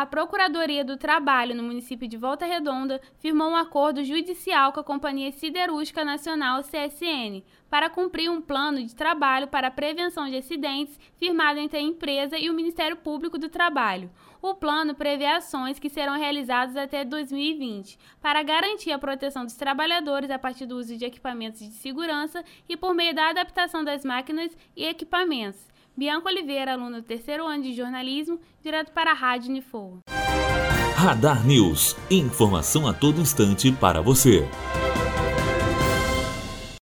A Procuradoria do Trabalho no município de Volta Redonda firmou um acordo judicial com a Companhia Siderúrgica Nacional CSN para cumprir um plano de trabalho para a prevenção de acidentes firmado entre a empresa e o Ministério Público do Trabalho. O plano prevê ações que serão realizadas até 2020 para garantir a proteção dos trabalhadores a partir do uso de equipamentos de segurança e por meio da adaptação das máquinas e equipamentos. Bianca Oliveira, aluna do terceiro ano de jornalismo, direto para a Rádio Unifor. Radar News. Informação a todo instante para você.